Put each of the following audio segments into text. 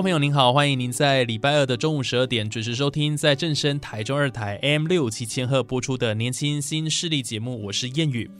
众朋友您好，欢迎您在礼拜二的中午十二点准时收听，在正声台中二台 M 六七千赫播出的年轻新势力节目，我是谚语。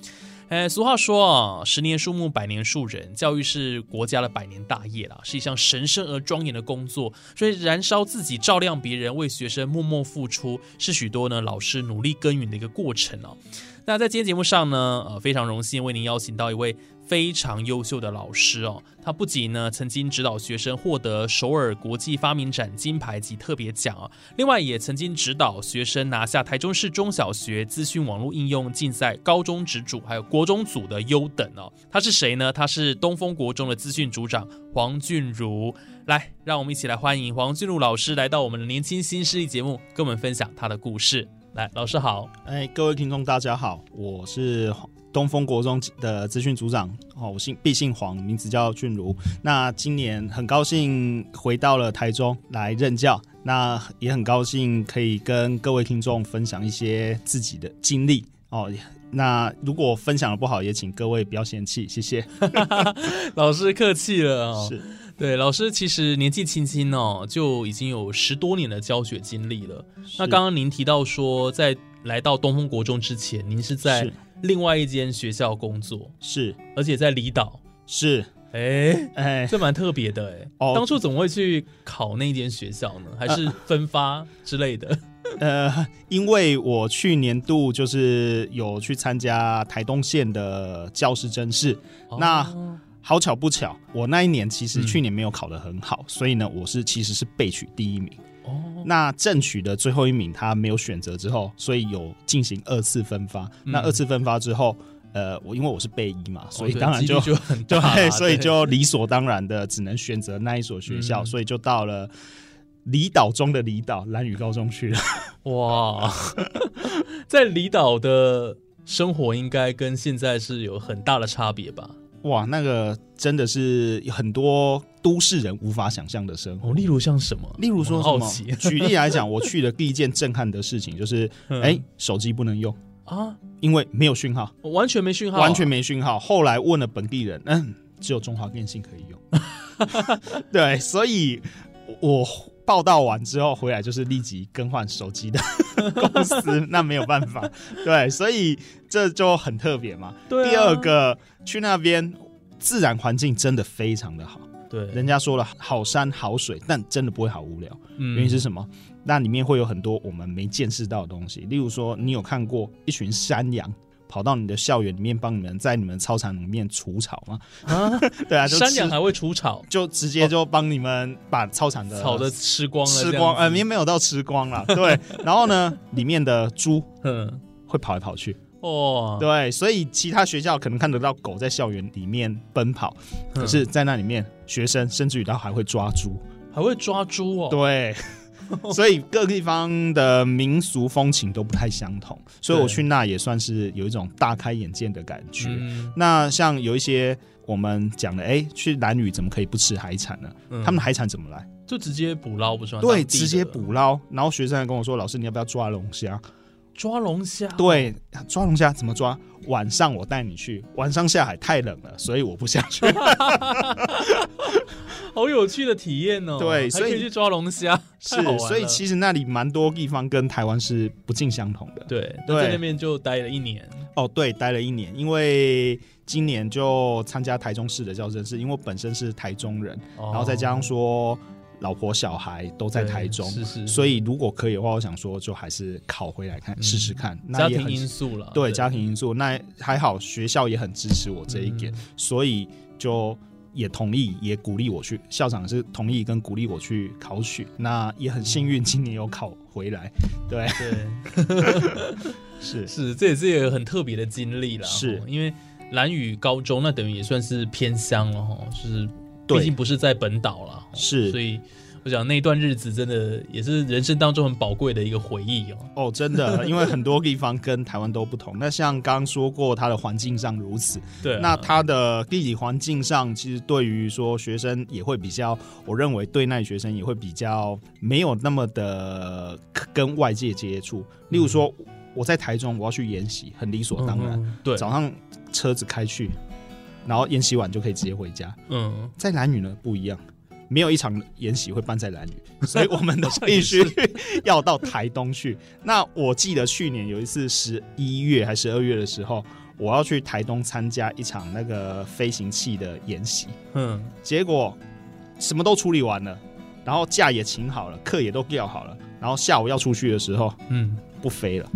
呃，俗话说啊，十年树木，百年树人，教育是国家的百年大业啦，是一项神圣而庄严的工作。所以，燃烧自己，照亮别人，为学生默默付出，是许多呢老师努力耕耘的一个过程哦。那在今天节目上呢，呃，非常荣幸为您邀请到一位。非常优秀的老师哦，他不仅呢曾经指导学生获得首尔国际发明展金牌及特别奖啊，另外也曾经指导学生拿下台中市中小学资讯网络应用竞赛高中职组还有国中组的优等哦。他是谁呢？他是东风国中的资讯组长黄俊如。来，让我们一起来欢迎黄俊如老师来到我们的年轻新势力节目，跟我们分享他的故事。来，老师好。哎，各位听众大家好，我是。东风国中的资讯组长，哦，我姓毕姓黄，名字叫俊如。那今年很高兴回到了台中来任教，那也很高兴可以跟各位听众分享一些自己的经历哦。那如果分享的不好，也请各位不要嫌弃，谢谢。老师客气了哦。是对，老师其实年纪轻轻哦，就已经有十多年的教学经历了。那刚刚您提到说，在来到东风国中之前，您是在。另外一间学校工作是，而且在离岛。是，哎哎，这蛮特别的哎。哦，当初怎么会去考那间学校呢？还是分发之类的？呃，因为我去年度就是有去参加台东县的教师甄试，那好巧不巧，我那一年其实去年没有考得很好，所以呢，我是其实是备取第一名。那正取的最后一名他没有选择之后，所以有进行二次分发。那二次分发之后，呃，我因为我是备一嘛，所以当然就 对，所以就理所当然的只能选择那一所学校，所以就到了离岛中的离岛蓝屿高中去了。哇，在离岛的生活应该跟现在是有很大的差别吧？哇，那个真的是很多都市人无法想象的生活。例如像什么？例如说什么？举例来讲，我去的第一件震撼的事情就是，哎，手机不能用啊，因为没有讯号，完全没讯号，完全没讯号。后来问了本地人，嗯，只有中华电信可以用。对，所以我。报道完之后回来就是立即更换手机的公司，那没有办法，对，所以这就很特别嘛。第二个去那边自然环境真的非常的好，对，人家说了好山好水，但真的不会好无聊。嗯原因是什么？那里面会有很多我们没见识到的东西，例如说你有看过一群山羊。跑到你的校园里面帮你们在你们操场里面除草吗？啊，对啊，山羊还会除草，就直接就帮你们把操场的草的吃光了，吃光，呃，没没有到吃光了，对。然后呢，里面的猪，嗯，会跑来跑去，哦，对，所以其他学校可能看得到狗在校园里面奔跑，可是在那里面，学生甚至于他还会抓猪，还会抓猪哦，对。所以各个地方的民俗风情都不太相同，所以我去那也算是有一种大开眼界的感觉。那像有一些我们讲的，哎，去蓝屿怎么可以不吃海产呢？他们的海产怎么来？就直接捕捞不是吗？对，直接捕捞。然后学生还跟我说：“老师，你要不要抓龙虾？”抓龙虾？对，抓龙虾怎么抓？晚上我带你去。晚上下海太冷了，所以我不想去。好有趣的体验哦！对，所以去抓龙虾是，所以其实那里蛮多地方跟台湾是不尽相同的。对，在那边就待了一年。哦，对，待了一年，因为今年就参加台中市的教师是因为我本身是台中人，然后再加上说老婆小孩都在台中，是是，所以如果可以的话，我想说就还是考回来看试试看。家庭因素了，对，家庭因素，那还好，学校也很支持我这一点，所以就。也同意，也鼓励我去，校长是同意跟鼓励我去考取。那也很幸运，今年有考回来。对，对，是是，这也是一个很特别的经历了。是哦因为蓝雨高中那等于也算是偏乡了哈，就是对毕竟不是在本岛了，哦是。所以我想那段日子真的也是人生当中很宝贵的一个回忆哦。哦，真的，因为很多地方跟台湾都不同。那像刚刚说过，它的环境上如此，对啊，那它的地理环境上，其实对于说学生也会比较，我认为对那学生也会比较没有那么的跟外界接触。例如说，我在台中，我要去研习，很理所当然，嗯对，早上车子开去，然后演习完就可以直接回家。嗯，在蓝屿呢不一样，没有一场演习会办在蓝屿，所以我们都必须要到台东去。那我记得去年有一次十一月还十二月的时候，我要去台东参加一场那个飞行器的演习，嗯，结果什么都处理完了，然后假也请好了，课也都调好了，然后下午要出去的时候嗯，不飞了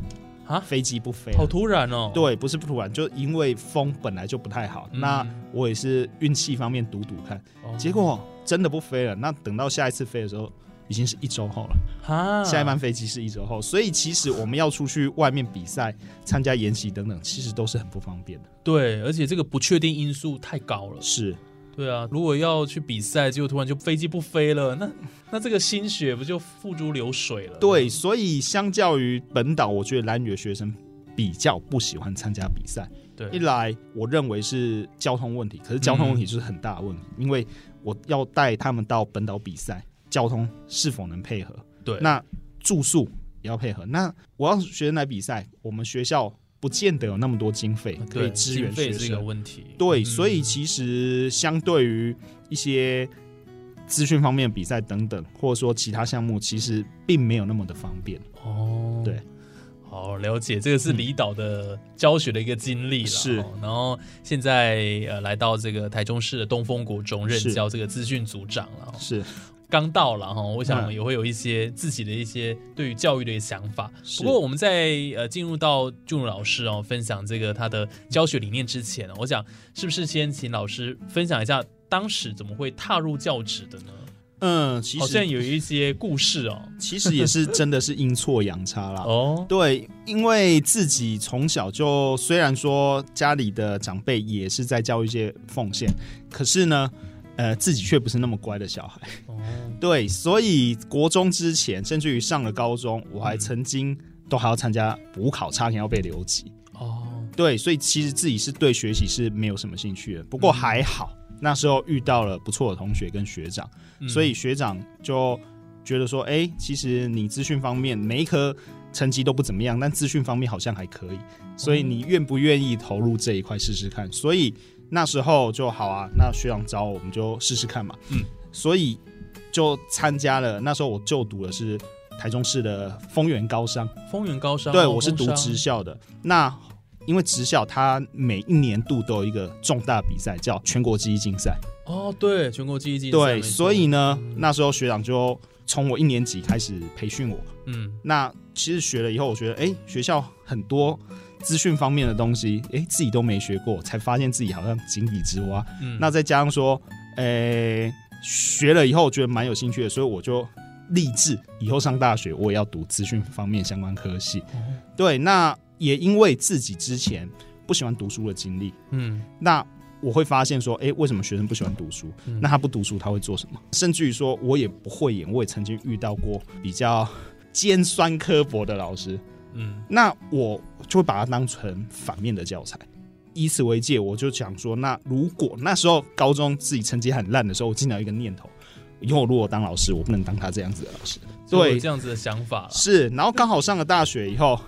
啊飞机不飞好突然哦。，对，不是不突然，就因为风本来就不太好。嗯那我也是运气方面赌赌看，哦结果真的不飞了。那等到下一次飞的时候，已经是一周后了。啊，下一班飞机是一周后，所以其实我们要出去外面比赛、参加演习等等，其实都是很不方便的。对，而且这个不确定因素太高了。是，对啊，如果要去比赛，结果突然就飞机不飞了，那那这个心血不就付诸流水了？对，所以相较于本岛，我觉得蓝屿的学生比较不喜欢参加比赛。对，一来，我认为是交通问题，可是交通问题就是很大的问题，因为我要带他们到本岛比赛，交通是否能配合？对，那住宿也要配合。那我要学生来比赛，我们学校不见得有那么多经费可以支援学生。问题。对，嗯所以其实相对于一些资讯方面的比赛等等，或者说其他项目，其实并没有那么的方便。哦，对。好，了解，这个是离岛的教学的一个经历了。是哦然后现在呃来到这个台中市的东风国中任教这个资讯组长了。哦是刚到了哈，我想嗯也会有一些自己的一些对于教育的一些想法。不过我们在呃进入到俊儒老师哦分享这个他的教学理念之前呢，我想是不是先请老师分享一下当时怎么会踏入教职的呢？嗯，其好像实有一些故事哦。其实也是真的是阴错阳差啦。哦，对，因为自己从小就虽然说家里的长辈也是在教育界奉献，可是呢，呃，自己却不是那么乖的小孩。哦，对，所以国中之前，甚至于上了高中，我还曾经都还要参加补考，差点要被留级。哦，对，所以其实自己是对学习是没有什么兴趣的。不过还好，那时候遇到了不错的同学跟学长，嗯所以学长就觉得说，哎、其实你资讯方面每一科成绩都不怎么样，但资讯方面好像还可以，所以你愿不愿意投入这一块试试看？所以那时候就好啊，那学长找我，我们就试试看嘛。嗯，所以就参加了。那时候我就读的是台中市的丰原高商，丰原高商，对哦我是读职，校的。那因为职校它每一年度都有一个重大比赛，叫全国记忆竞赛。哦，对，全国记忆竞赛对，所以呢，那时候学长就从我一年级开始培训我。嗯，那其实学了以后，我觉得哎、诶学校很多资讯方面的东西，哎、自己都没学过，才发现自己好像井底之蛙。嗯那再加上说，诶、学了以后觉得蛮有兴趣的，所以我就立志以后上大学我也要读资讯方面相关科系。哦对，那也因为自己之前不喜欢读书的经历，嗯那我会发现说，诶，为什么学生不喜欢读书？嗯那他不读书他会做什么？甚至于说，我也不会演，我也曾经遇到过比较尖酸刻薄的老师，嗯那我就会把它当成反面的教材。以此为戒，我就想说，那如果那时候高中自己成绩很烂的时候，我进了一个念头，以后如果当老师，我不能当他这样子的老师。对这样子的想法了，是，然后刚好上了大学以后，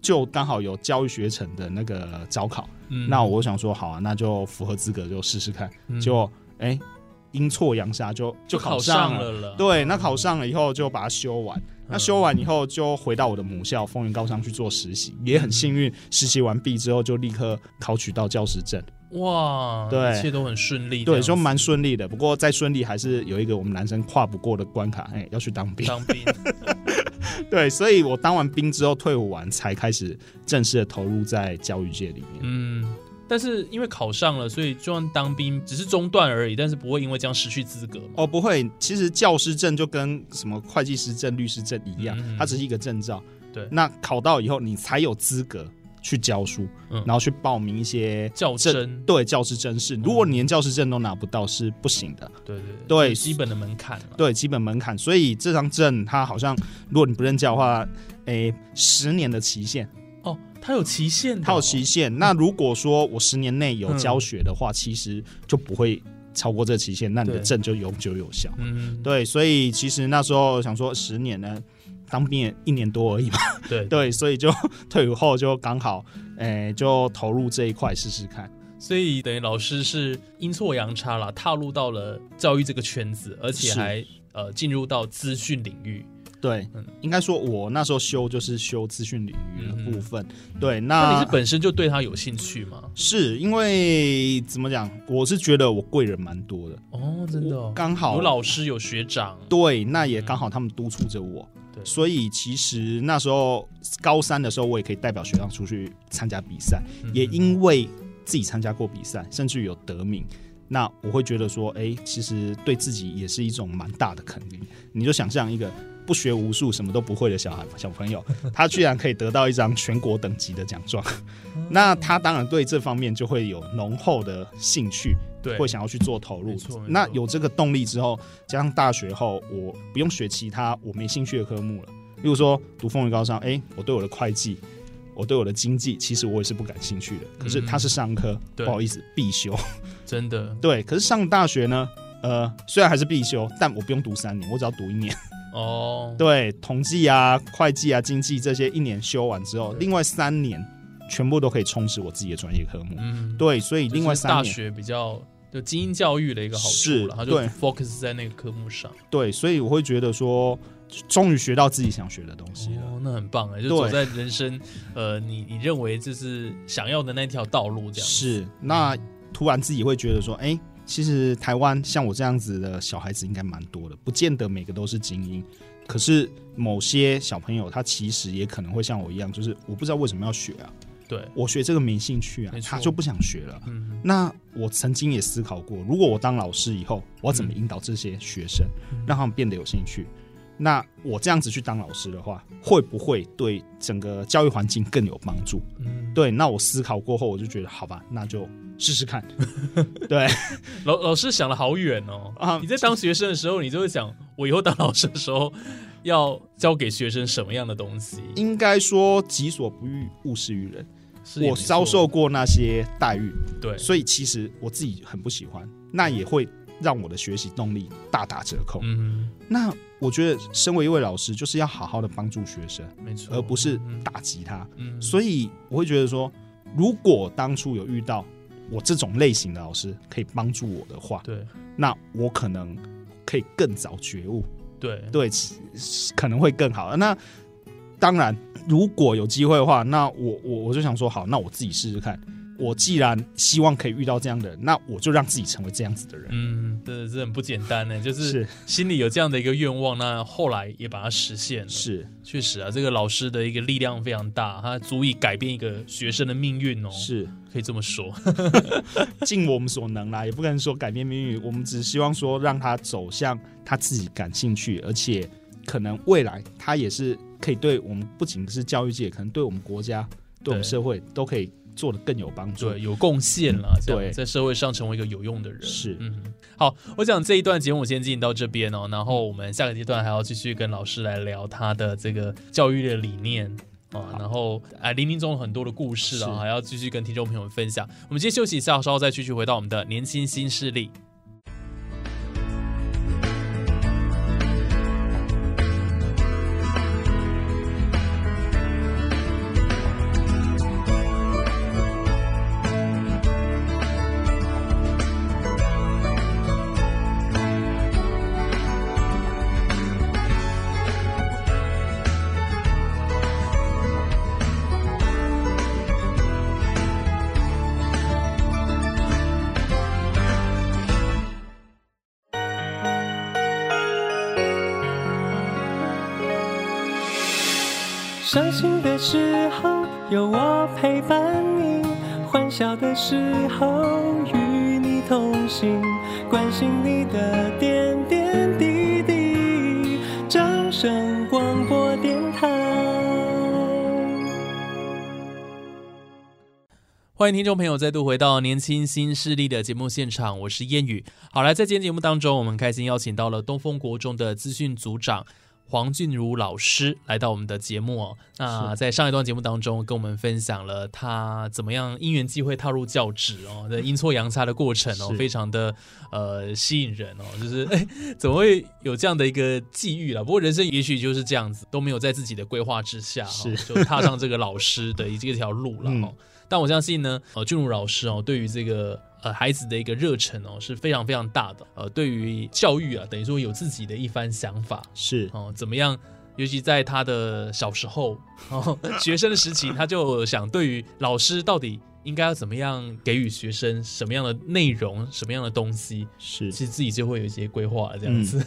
就刚好有教育学程的那个招考，嗯那我想说，好啊，那就符合资格就试试看，嗯就哎阴错阳差就就考上了了，对，那考上了以后就把它修完。嗯那修完以后就回到我的母校风云高商去做实习，也很幸运，实习完毕之后就立刻考取到教师证，哇，对一切都很顺利，这对，样子说蛮顺利的。不过再顺利还是有一个我们男生跨不过的关卡，哎，要去当兵。当兵，对，所以我当完兵之后退伍完，才开始正式的投入在教育界里面。嗯，但是因为考上了，所以就算当兵只是中断而已，但是不会因为这样失去资格。哦，不会，其实教师证就跟什么会计师证、律师证一样，嗯它只是一个证照。对那考到以后，你才有资格去教书，嗯然后去报名一些教证，对教师证是。如果你连教师证都拿不到，是不行的。对对对基本的门槛。对，基本门槛。所以这张证它好像，如果你不认教的话，诶，十年的期限，哦，它有期限的哦，它有期限。那如果说我十年内有教学的话，其实就不会超过这期限，那你的证就永久有效。嗯，对，所以其实那时候想说，十年呢，当兵也一年多而已嘛。对 对，所以就退伍后就刚好，诶、就投入这一块试试看。所以等于老师是阴错阳差啦，踏入到了教育这个圈子，而且还呃进入到资讯领域。对，嗯应该说，我那时候修就是修资讯领域的部分。对，那那你是本身就对他有兴趣吗？是因为怎么讲？我是觉得我贵人蛮多的，哦，真的、哦，刚好有老师有学长，对，那也刚好他们督促着我。对所以其实那时候高三的时候，我也可以代表学校出去参加比赛，嗯也因为自己参加过比赛，甚至于有得名。那我会觉得说，哎、其实对自己也是一种蛮大的肯定。你就想象一个不学无术、什么都不会的小孩小朋友，他居然可以得到一张全国等级的奖状，那他当然对这方面就会有浓厚的兴趣，对会想要去做投入。那有这个动力之后，加上大学后我不用学其他我没兴趣的科目了，例如说读风云高商，哎、我对我的会计。我对我的经济，其实我也是不感兴趣的。可是他是商科，对不好意思，必修。真的对，可是上大学呢，呃，虽然还是必修，但我不用读三年，我只要读一年。哦，对，统计啊、会计啊、经济这些一年修完之后，另外三年全部都可以充实我自己的专业科目。嗯，对，所以另外就是大，学比较就精英教育的一个好处是了，他就对 focus 在那个科目上。对，所以我会觉得说，终于学到自己想学的东西了。哦，那很棒哎，就走在人生呃，你你认为就是想要的那条道路这样。是，那突然自己会觉得说，哎、其实台湾像我这样子的小孩子应该蛮多的，不见得每个都是精英。可是某些小朋友，他其实也可能会像我一样，就是我不知道为什么要学啊，对，我学这个没兴趣啊他就不想学了。嗯，那我曾经也思考过，如果我当老师以后，我要怎么引导这些学生，让他们变得有兴趣？那我这样子去当老师的话，会不会对整个教育环境更有帮助？嗯，对，那我思考过后，我就觉得好吧，那就试试看。对老老师想的好远哦。啊你在当学生的时候，你就会想，我以后当老师的时候要教给学生什么样的东西？应该说己所不欲，勿施于人。我遭受过那些待遇，对，所以其实我自己很不喜欢，那也会让我的学习动力大打折扣。嗯，那我觉得，身为一位老师，就是要好好的帮助学生，没错，而不是嗯打击他。嗯，所以我会觉得说，如果当初有遇到我这种类型的老师可以帮助我的话，对那我可能可以更早觉悟，对对，可能会更好。那当然，如果有机会的话，那我我我就想说，好，那我自己试试看。我既然希望可以遇到这样的人，那我就让自己成为这样子的人。嗯，这这很不简单呢，就是是心里有这样的一个愿望，那后来也把它实现了。是确实啊，这个老师的一个力量非常大，他足以改变一个学生的命运哦，是，可以这么说。尽我们所能啦，也不可能说改变命运。我们只希望说让他走向他自己感兴趣，而且可能未来他也是可以对我们不仅是教育界，可能对我们国家、对我们社会都可以做的更有帮助。对，有贡献啦，这样对在社会上成为一个有用的人。是嗯，好，我想这一段节目先进行到这边哦，然后我们下个阶段还要继续跟老师来聊他的这个教育的理念。啊，然后啊，林林总有很多的故事啊，还要继续跟听众朋友们分享。我们先休息一下，稍后再继续回到我们的年轻新势力。欢迎听众朋友再度回到《年轻新势力》的节目现场，我是燕语。好来，在今天节目当中，我们开心邀请到了东风国中的资讯组长黄俊如老师来到我们的节目哦。那在上一段节目当中，跟我们分享了他怎么样因缘际会踏入教职哦的阴错阳差的过程哦，非常的呃吸引人哦。就是哎，怎么会有这样的一个际遇了？不过人生也许就是这样子，都没有在自己的规划之下、哦，是就踏上这个老师的这条路了嗯哦。但我相信呢，呃，俊如老师哦，对于这个呃孩子的一个热忱哦是非常非常大的。呃，对于教育啊，等于说有自己的一番想法是哦，怎么样？尤其在他的小时候哦，学生的时期，他就想对于老师到底应该要怎么样给予学生什么样的内容、什么样的东西，是其实自己就会有一些规划这样子，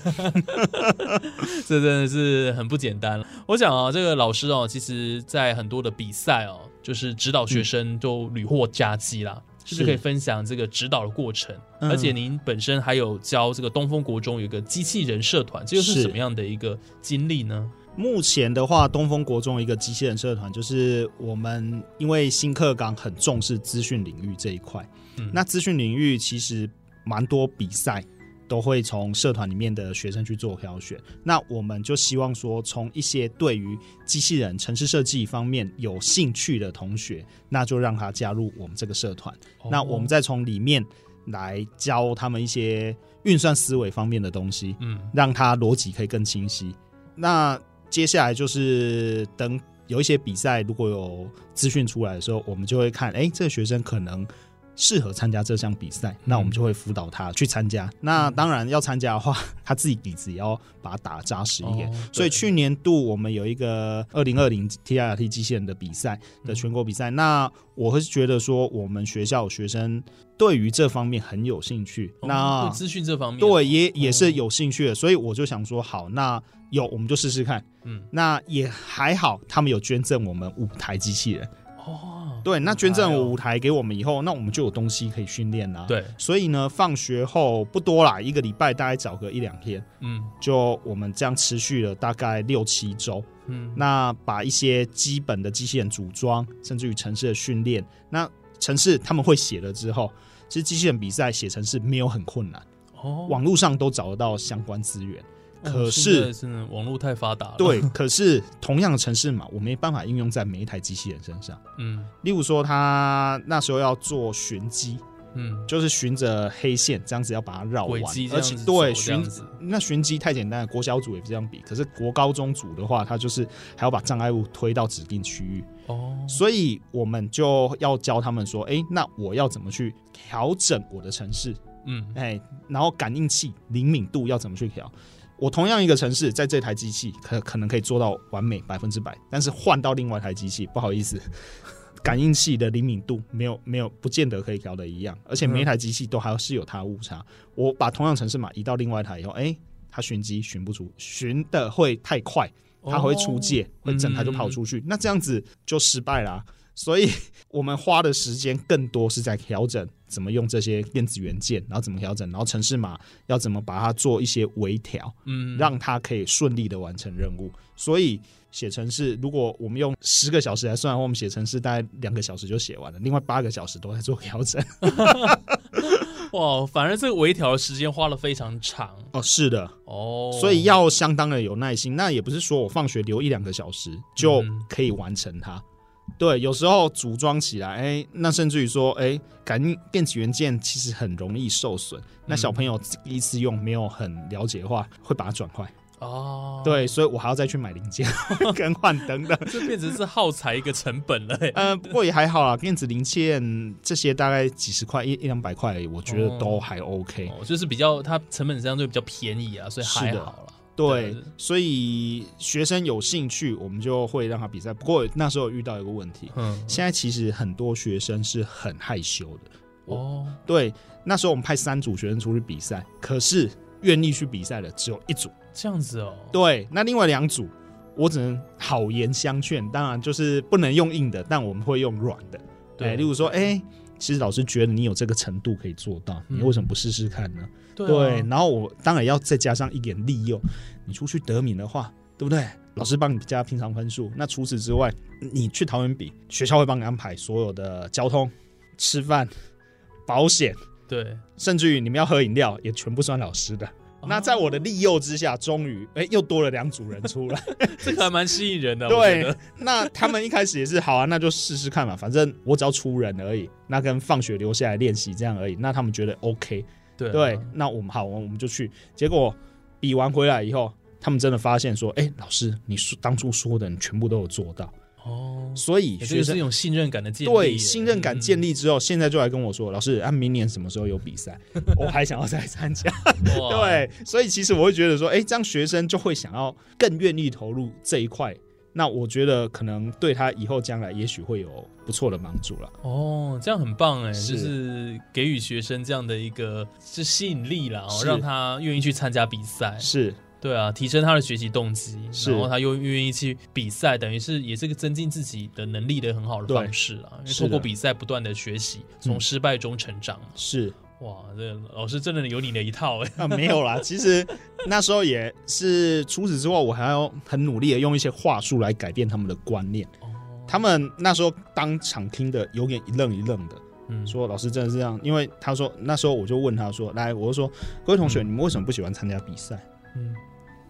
这真的是很不简单。我想啊，这个老师哦，其实在很多的比赛哦，就是指导学生都屡获佳绩啦。是不是是可以分享这个指导的过程？嗯而且您本身还有教这个东风国中有一个机器人社团，这又是是什么样的一个经历呢？目前的话，东风国中一个机器人社团，就是我们因为新课纲很重视资讯领域这一块，嗯那资讯领域其实蛮多比赛都会从社团里面的学生去做挑选。那我们就希望说，从一些对于机器人、城市设计方面有兴趣的同学，那就让他加入我们这个社团。哦那我们再从里面来教他们一些运算思维方面的东西。嗯让他逻辑可以更清晰。那接下来就是等有一些比赛如果有资讯出来的时候，我们就会看，哎、这个学生可能适合参加这项比赛，那我们就会辅导他去参加。那当然要参加的话，他自己底子也要把它打扎实一点。哦所以去年度我们有一个二零二零 TRT 机器人的比赛的全国比赛，那我会觉得说，我们学校学生对于这方面很有兴趣。哦那对资讯这方面，对，也也是有兴趣的，所以我就想说，好，那有我们就试试看。嗯那也还好，他们有捐赠我们五台机器人。哦，对，那捐赠哎呦五台给我们以后，那我们就有东西可以训练啦。，对，所以呢，放学后不多啦，一个礼拜大概找个一两天，嗯就我们这样持续了大概六七周。嗯，那把一些基本的机器人组装，甚至于城市的训练，那城市他们会写了之后，其实机器人比赛写程式没有很困难。哦，网络上都找得到相关资源。哦可是，真的网络太发达了，对，可是同样的城市嘛，我没办法应用在每一台机器人身上。嗯例如说，他那时候要做寻机，嗯，就是循着黑线这样子要把它绕完而且对寻子那寻机太简单了，国小组也这样比，可是国高中组的话，他就是还要把障碍物推到指定区域，哦，所以我们就要教他们说，哎、那我要怎么去调整我的城市？嗯哎，然后感应器灵敏度要怎么去调？我同样一个城市，在这台机器可可能可以做到完美百分之百，但是换到另外一台机器，不好意思，感应器的灵敏度没有没有不见得可以调的一样，而且每一台机器都还是有它误差。我把同样城市码移到另外一台以后，哎，它寻机寻不出，寻的会太快，它会出界，会整台就跑出去，那这样子就失败啦、所以我们花的时间更多是在调整怎么用这些电子元件，然后怎么调整，然后城市码要怎么把它做一些微调，嗯，让它可以顺利的完成任务。所以写程式，如果我们用十个小时来算，我们写程式大概两个小时就写完了，另外八个小时都在做调整。哇，反而这个微调的时间花了非常长哦，是的，哦，所以要相当的有耐心。那也不是说我放学留一两个小时就嗯可以完成它。对，有时候组装起来，哎，那甚至于说，哎，感应电子元件其实很容易受损。那小朋友第一次用没有很了解的话，会把它转坏。哦，，对，所以我还要再去买零件 更换等等。这变成是耗材一个成本了欸。呃，不过也还好啦，电子零件这些大概几十块，一一两百块，我觉得都还 OK。哦，就是比较它成本相对比较便宜啊，所以还好了。对对，所以学生有兴趣，我们就会让他比赛。不过那时候遇到一个问题，嗯，现在其实很多学生是很害羞的。哦，对，那时候我们派三组学生出去比赛，可是愿意去比赛的只有一组。这样子哦，对，那另外两组，我只能好言相劝。当然就是不能用硬的，但我们会用软的。对哎，例如说，哎，其实老师觉得你有这个程度可以做到，你嗯为什么不试试看呢？对对，啊然后我当然要再加上一点利诱，你出去得名的话，对不对？老师帮你加平常分数，那除此之外，你去桃园比，学校会帮你安排所有的交通、吃饭、保险，对，甚至于你们要喝饮料，也全部算老师的。哦那在我的利诱之下，终于哎又多了两组人出来。这个还蛮吸引人的，对，那他们一开始也是好啊，那就试试看嘛，反正我只要出人而已，那跟放学留下来练习这样而已。那他们觉得 OK，对啊对，那我们好，我们就去。结果比完回来以后，他们真的发现说，哎、老师，你说当初说的，你全部都有做到。哦，所以学生一种信任感的建立，对信任感建立，之后，现在就来跟我说，老师，啊，明年什么时候有比赛？我还想要再参加。对，所以其实我会觉得说，哎、这样学生就会想要更愿意投入这一块。那我觉得可能对他以后将来也许会有不错的帮助了。哦，这样很棒哎，是就是给予学生这样的一个是吸引力啦，哦，让他愿意去参加比赛，是对啊，提升他的学习动机，然后他又愿意去比赛，等于是也是个增进自己的能力的很好的方式啦。因为是透过比赛不断的学习，从嗯失败中成长嘛。是哇，这老师真的有你的一套哎。啊，没有啦。其实那时候也是，除此之外，我还要很努力的用一些话术来改变他们的观念。哦，他们那时候当场听的有点一愣一愣的，嗯说老师真的是这样，因为他说那时候我就问他说，来，我就说各位同学，嗯你们为什么不喜欢参加比赛？嗯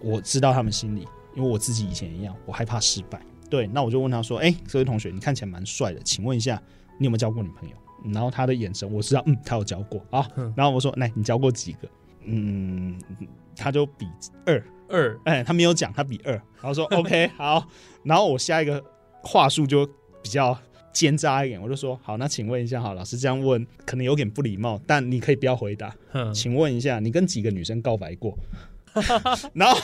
我知道他们心里，因为我自己以前一样，我害怕失败。对，那我就问他说：“哎、这位同学，你看起来蛮帅的，请问一下，你有没有交过女朋友？”然后他的眼神，我知道，嗯，他有交过啊 嗯。然后我说：“来，你交过几个？”嗯，他就比二，二哎、他没有讲，他比二。然后说：“OK，好。”然后我下一个话术就比较奸诈一点，我就说：“好，那请问一下，哈，老师这样问可能有点不礼貌，但你可以不要回答。哼请问一下，你跟几个女生告白过？然后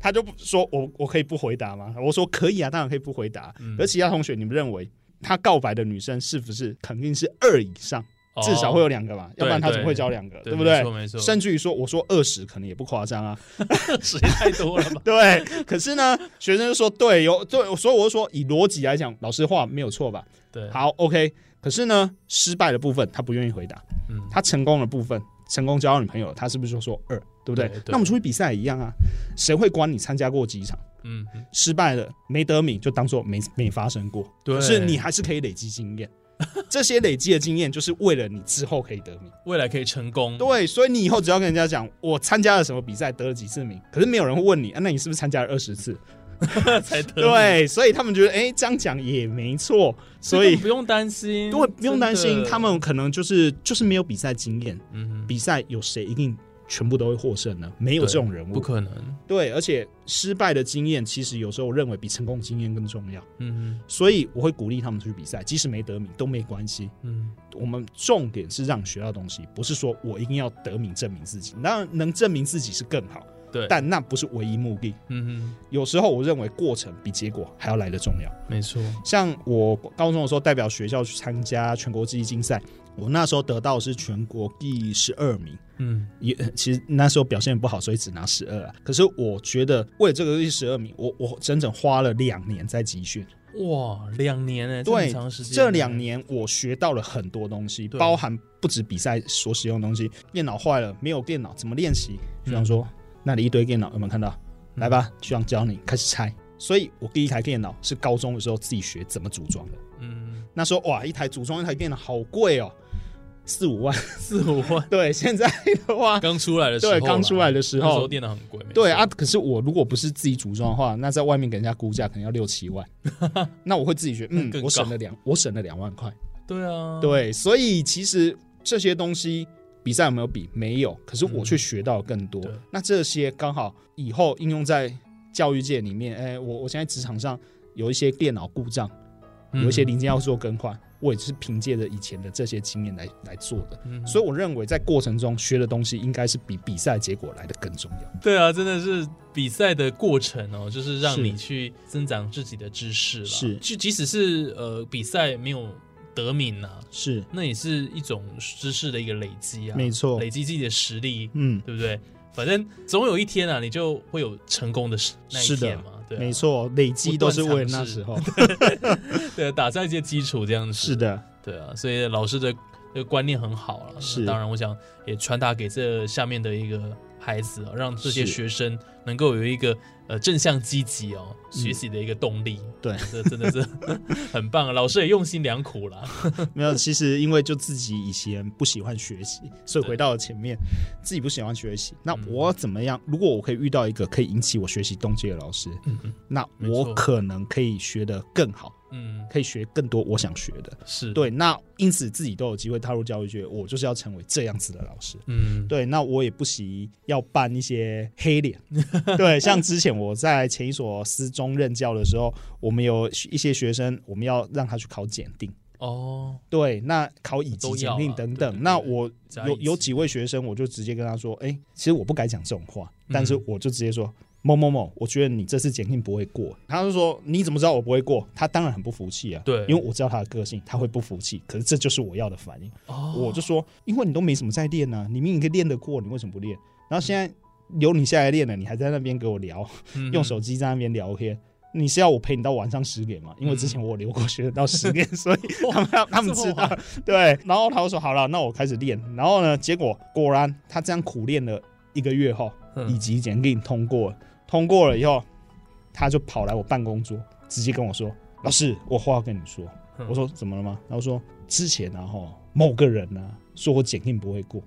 他就说我我可以不回答吗？我说可以啊，当然可以不回答。嗯而其他同学，你们认为他告白的女生是不是肯定是二以上，哦至少会有两个嘛？要不然他怎么会交两个？对不对甚至于说，我说二十可能也不夸张啊。时间太多了吧？对，可是呢，学生就说对，有对，所以我就说以逻辑来讲，老师话没有错吧？对，好，OK。可是呢，失败的部分他不愿意回答。嗯，他成功的部分，成功交到女朋友，他是不是就说二，对不对？对对那我们出去比赛也一样啊，谁会管你参加过几场？嗯嗯失败了没得名，就当做没没发生过。对可是你还是可以累积经验，这些累积的经验就是为了你之后可以得名。未来可以成功。对，所以你以后只要跟人家讲我参加了什么比赛，得了几次名，可是没有人会问你啊，那你是不是参加了二十次？才得。对，所以他们觉得哎，这样讲也没错，所以不用担心，对不用担心，他们可能就是就是没有比赛经验，嗯比赛有谁一定全部都会获胜呢？没有这种人物，不可能。对，而且失败的经验其实有时候我认为比成功经验更重要，嗯所以我会鼓励他们出去比赛，即使没得名都没关系。嗯我们重点是让学到东西，不是说我一定要得名证明自己，当然能证明自己是更好，对，但那不是唯一目的。嗯哼有时候我认为过程比结果还要来得重要。没错。像我高中的时候代表学校去参加全国记忆竞赛，我那时候得到的是全国第十二名。嗯也其实那时候表现不好，所以只拿十二啊。可是我觉得为了这个第十二名，我我整整花了两年在集训。哇，两年哎，这对么长时间，这两年我学到了很多东西，包含不止比赛所使用的东西。电脑坏了，没有电脑怎么练习？学长说、那里一堆电脑有没有看到？来吧，学长教你开始拆。所以我第一台电脑是高中的时候自己学怎么组装的。嗯那时候哇，一台组装一台电脑好贵哦，四五万。四五万，对，现在的话，刚出来的时候，对刚出来的时候。那时候电脑很贵，对啊，，可是我如果不是自己组装的话，那在外面给人家估价可能要六七万，那我会自己学，嗯我省了两，我省了两万块。对啊，对，所以其实这些东西比赛有没有比？没有，可是我却学到了更多。嗯那这些刚好以后应用在教育界里面，哎，我我现在职场上有一些电脑故障，嗯有一些零件要做更换，我也是凭借着以前的这些经验来来做的。嗯所以我认为在过程中学的东西应该是比比赛结果来的更重要。对啊，真的是比赛的过程哦，就是让你去增长自己的知识了。是就即使是呃比赛没有得名呐、是，那也是一种知识的一个累积啊，没错累积自己的实力，嗯，对不对？反正总有一天啊，你就会有成功的时那一天嘛，对、啊，没，错，累积都是为了那时候。对，打下一些基础这样子。是，的，对啊，所以老师的这个观念很好了。是那当然，我想也传达给这下面的一个孩子哦，让这些学生能够有一个呃正向积极哦嗯学习的一个动力。对，这真的是 很棒啊！老师也用心良苦了。没有，其实因为就自己以前不喜欢学习，所以回到了前面，自己不喜欢学习。那嗯我怎么样？如果我可以遇到一个可以引起我学习动机的老师，那我可能可以学得更好，嗯，可以学更多我想学的。是，对，那因此自己都有机会踏入教育界，我就是要成为这样子的老师。嗯，对，那我也不惜要扮一些黑脸。对，像之前我在前一所私中任教的时候，我们有一些学生，我们要让他去考检定。哦，对，那考乙级检定等等，对对对那我有有几位学生，我就直接跟他说，哎、其实我不该讲这种话，但是嗯我就直接说。某某某，我觉得你这次检定不会过。他就说：“你怎么知道我不会过？”他当然很不服气啊。对因为我知道他的个性，他会不服气。可是这就是我要的反应。哦，我就说，因为你都没什么在练呢、你明明可以练得过，你为什么不练？然后现在留你下来练了，你还在那边给我聊，嗯用手机在那边聊天。你是要我陪你到晚上十点吗？因为之前我有留过学生到十点，所以 他们他们知道对。然后他就说好了，那我开始练。然后呢，结果果然他这样苦练了一个月后，嗯乙级检定通过了。通过了以后，他就跑来我办公桌，直接跟我说：“老师，我话要跟你说。”嗯我说：“怎么了吗？”然后说：“之前啊，哈，某个人呢、说我检定不会过。”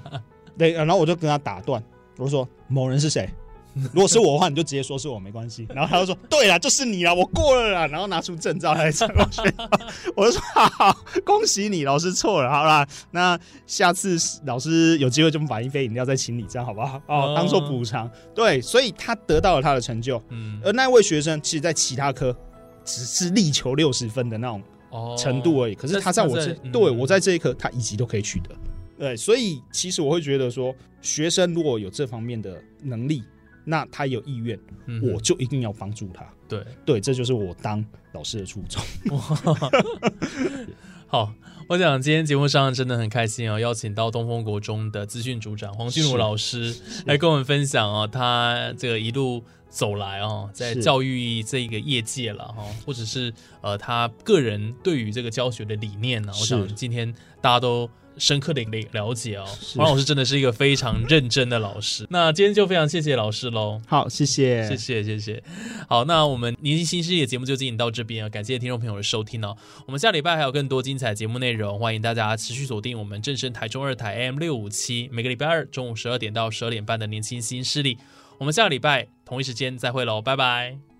对，然后我就跟他打断，我说：“某人是谁？” 如果是我的话，你就直接说是我没关系。然后他就说：“ 对啦，就是你啦，我过了啦。”然后拿出证照来参我学校，我就说：“ 好好，恭喜你，老师错了，好啦，那下次老师有机会就买一杯饮料再请你，这样好不好？哦，哦当做补偿。对，所以他得到了他的成就，嗯，而那位学生其实在其他科只是力求六十分的那种哦程度而已。可是他在我这，嗯对我在这一科，他一级都可以取得。对，所以其实我会觉得说，学生如果有这方面的能力，那他有意愿，嗯我就一定要帮助他。对。对，这就是我当老师的初衷。好，我想今天节目上真的很开心哦，邀请到东风国中的资讯组长黄俊儒老师来跟我们分享哦，他这个一路走来哦，在教育这一个业界了哈、或者是呃他个人对于这个教学的理念呢，我想今天大家都。深刻的了了解哦，是黄老师真的是一个非常认真的老师。那今天就非常谢谢老师喽。好，谢谢，谢谢谢谢。好，那我们年轻新势力的节目就进行到这边啊，感谢听众朋友的收听哦。我们下礼拜还有更多精彩节目内容，欢迎大家持续锁定我们正声台中二台 AM 六五七，每个礼拜二中午十二点到十二点半的年轻新势力。我们下个礼拜同一时间再会喽，拜拜。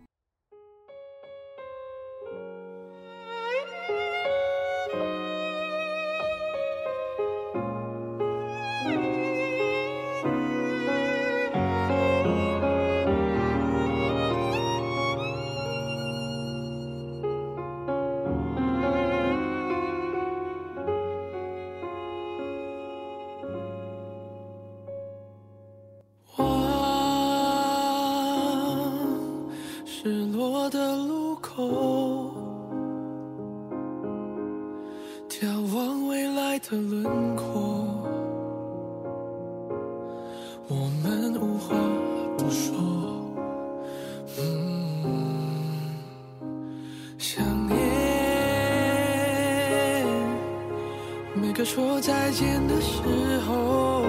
见的时候。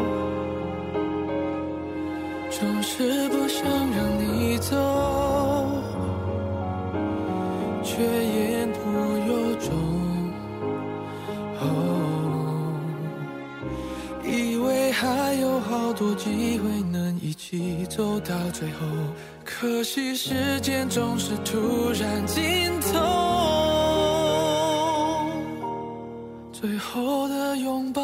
总是不想让你走，却言不由衷。哦，以为还有好多机会能一起走到最后，可惜时间总是突然尽头。最后的拥抱，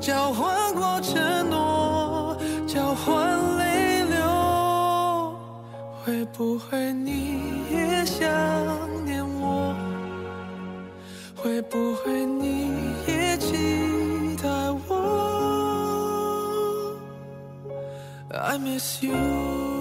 交换过承诺，交换泪流。会不会你也想念我？会不会你也期待我？I miss you。